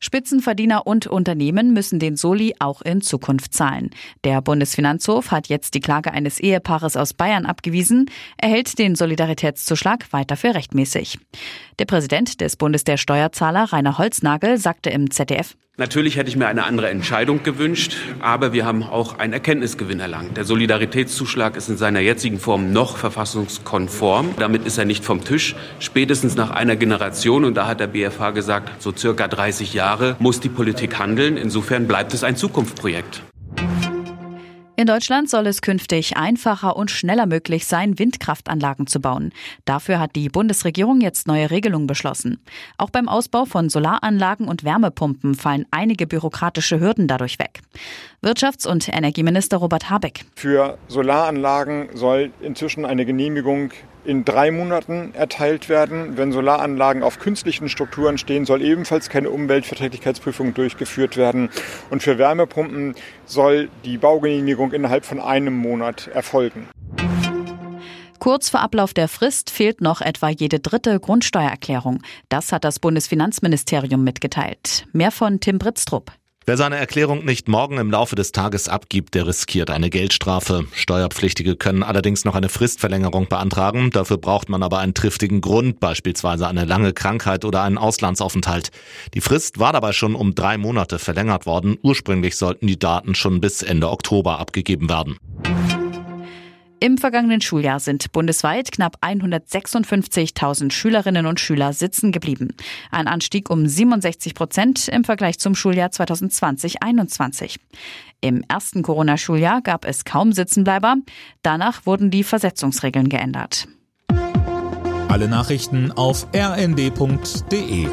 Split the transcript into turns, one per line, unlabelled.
Spitzenverdiener und Unternehmen müssen den Soli auch in Zukunft zahlen. Der Bundesfinanzhof hat jetzt die Klage eines Ehepaares aus Bayern abgewiesen. Er hält den Solidaritätszuschlag weiter für rechtmäßig. Der Präsident des Bundes der Steuerzahler, Rainer Holznagel, sagte im ZDF,
Natürlich hätte ich mir eine andere Entscheidung gewünscht, aber wir haben auch einen Erkenntnisgewinn erlangt. Der Solidaritätszuschlag ist in seiner jetzigen Form noch verfassungskonform. Damit ist er nicht vom Tisch. Spätestens nach einer Generation, und da hat der BFH gesagt, so circa 30 Jahre, muss die Politik handeln. Insofern bleibt es ein Zukunftsprojekt.
In Deutschland soll es künftig einfacher und schneller möglich sein, Windkraftanlagen zu bauen. Dafür hat die Bundesregierung jetzt neue Regelungen beschlossen. Auch beim Ausbau von Solaranlagen und Wärmepumpen fallen einige bürokratische Hürden dadurch weg. Wirtschafts- und Energieminister Robert Habeck.
Für Solaranlagen soll inzwischen eine Genehmigung in drei Monaten erteilt werden. Wenn Solaranlagen auf künstlichen Strukturen stehen, soll ebenfalls keine Umweltverträglichkeitsprüfung durchgeführt werden. Und für Wärmepumpen soll die Baugenehmigung innerhalb von einem Monat erfolgen.
Kurz vor Ablauf der Frist fehlt noch etwa jede dritte Grundsteuererklärung. Das hat das Bundesfinanzministerium mitgeteilt. Mehr von Tim Britztrup.
Wer seine Erklärung nicht morgen im Laufe des Tages abgibt, der riskiert eine Geldstrafe. Steuerpflichtige können allerdings noch eine Fristverlängerung beantragen. Dafür braucht man aber einen triftigen Grund, beispielsweise eine lange Krankheit oder einen Auslandsaufenthalt. Die Frist war dabei schon um drei Monate verlängert worden. Ursprünglich sollten die Daten schon bis Ende Oktober abgegeben werden.
Im vergangenen Schuljahr sind bundesweit knapp 156.000 Schülerinnen und Schüler sitzen geblieben. Ein Anstieg um 67 Prozent im Vergleich zum Schuljahr 2020-21. Im ersten Corona-Schuljahr gab es kaum Sitzenbleiber. Danach wurden die Versetzungsregeln geändert.
Alle Nachrichten auf rnd.de